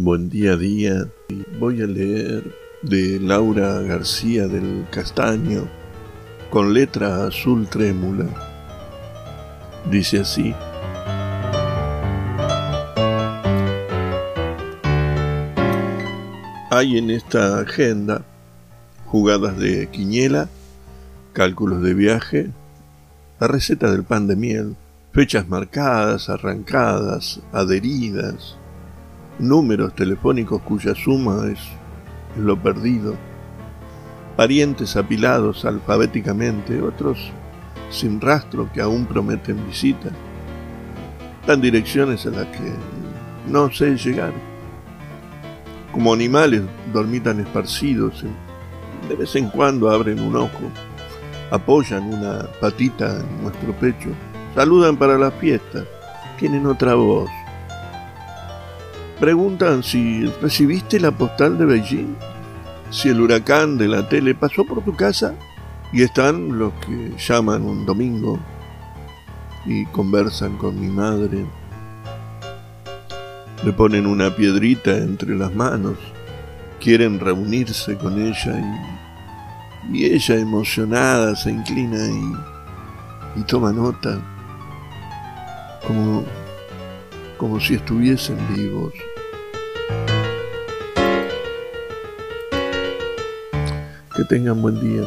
Buen día día. Voy a leer de Laura García del Castaño con letra azul trémula. Dice así. Hay en esta agenda jugadas de quiñela, cálculos de viaje, la receta del pan de miel, fechas marcadas, arrancadas, adheridas, números telefónicos cuya suma es lo perdido, parientes apilados alfabéticamente, otros sin rastro que aún prometen visita, tan direcciones a las que no sé llegar. Como animales dormitan esparcidos, de vez en cuando abren un ojo, apoyan una patita en nuestro pecho, saludan para la fiesta, tienen otra voz. Preguntan si recibiste la postal de Beijing, si el huracán de la tele pasó por tu casa y están los que llaman un domingo y conversan con mi madre. Le ponen una piedrita entre las manos, quieren reunirse con ella y, y ella emocionada se inclina y, y toma nota, como, como si estuviesen vivos. Que tengan buen día.